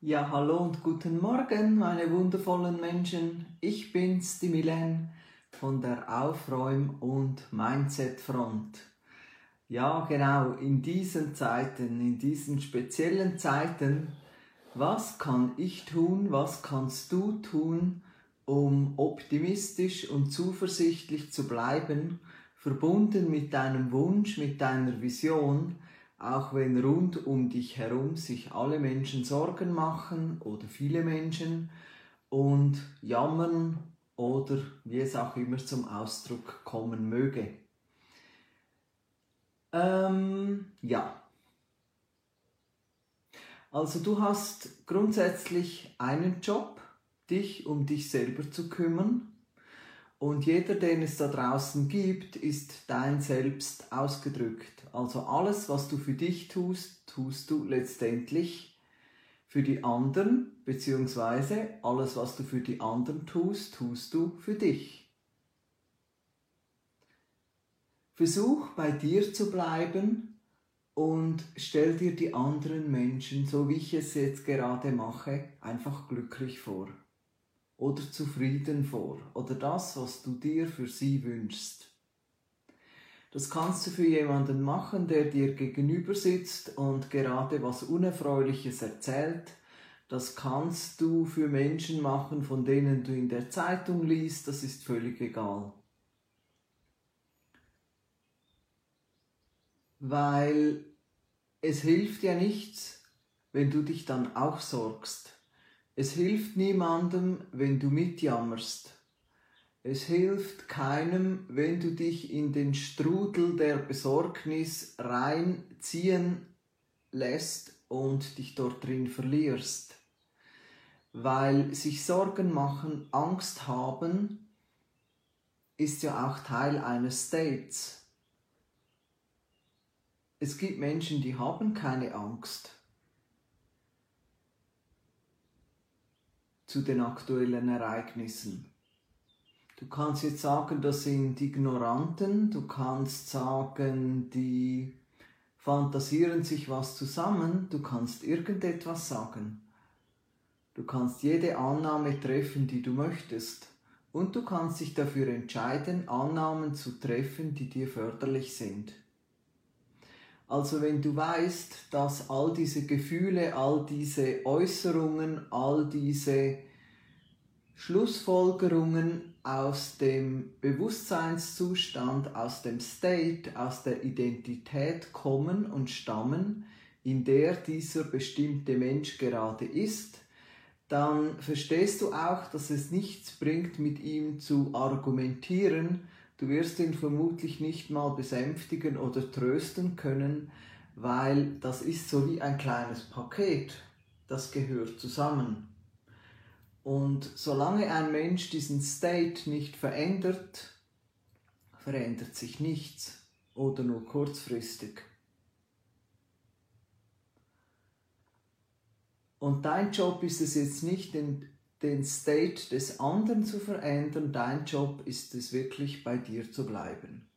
Ja, hallo und guten Morgen, meine wundervollen Menschen. Ich bin's, die Milen von der Aufräum- und Mindset-Front. Ja, genau, in diesen Zeiten, in diesen speziellen Zeiten, was kann ich tun, was kannst du tun, um optimistisch und zuversichtlich zu bleiben, verbunden mit deinem Wunsch, mit deiner Vision, auch wenn rund um dich herum sich alle Menschen Sorgen machen oder viele Menschen und jammern oder wie es auch immer zum Ausdruck kommen möge. Ähm, ja. Also du hast grundsätzlich einen Job, dich um dich selber zu kümmern und jeder, den es da draußen gibt, ist dein Selbst ausgedrückt. Also alles, was du für dich tust, tust du letztendlich für die anderen, beziehungsweise alles, was du für die anderen tust, tust du für dich. Versuch bei dir zu bleiben und stell dir die anderen Menschen, so wie ich es jetzt gerade mache, einfach glücklich vor oder zufrieden vor oder das, was du dir für sie wünschst. Das kannst du für jemanden machen, der dir gegenüber sitzt und gerade was Unerfreuliches erzählt. Das kannst du für Menschen machen, von denen du in der Zeitung liest, das ist völlig egal. Weil es hilft ja nichts, wenn du dich dann auch sorgst. Es hilft niemandem, wenn du mitjammerst. Es hilft keinem, wenn du dich in den Strudel der Besorgnis reinziehen lässt und dich dort drin verlierst. Weil sich Sorgen machen, Angst haben, ist ja auch Teil eines States. Es gibt Menschen, die haben keine Angst. Zu den aktuellen Ereignissen. Du kannst jetzt sagen, das sind Ignoranten, du kannst sagen, die fantasieren sich was zusammen, du kannst irgendetwas sagen. Du kannst jede Annahme treffen, die du möchtest. Und du kannst dich dafür entscheiden, Annahmen zu treffen, die dir förderlich sind. Also wenn du weißt, dass all diese Gefühle, all diese Äußerungen, all diese Schlussfolgerungen aus dem Bewusstseinszustand, aus dem State, aus der Identität kommen und stammen, in der dieser bestimmte Mensch gerade ist, dann verstehst du auch, dass es nichts bringt, mit ihm zu argumentieren, Du wirst ihn vermutlich nicht mal besänftigen oder trösten können, weil das ist so wie ein kleines Paket, das gehört zusammen. Und solange ein Mensch diesen State nicht verändert, verändert sich nichts oder nur kurzfristig. Und dein Job ist es jetzt nicht, den State des anderen zu verändern. Dein Job ist es wirklich bei dir zu bleiben.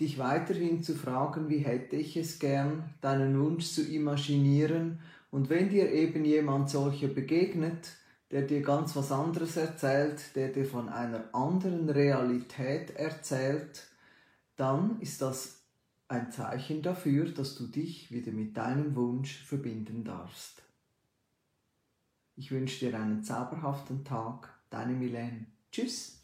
Dich weiterhin zu fragen, wie hätte ich es gern, deinen Wunsch zu imaginieren und wenn dir eben jemand solcher begegnet, der dir ganz was anderes erzählt, der dir von einer anderen Realität erzählt, dann ist das ein Zeichen dafür, dass du dich wieder mit deinem Wunsch verbinden darfst. Ich wünsche dir einen zauberhaften Tag. Deine Milene. Tschüss.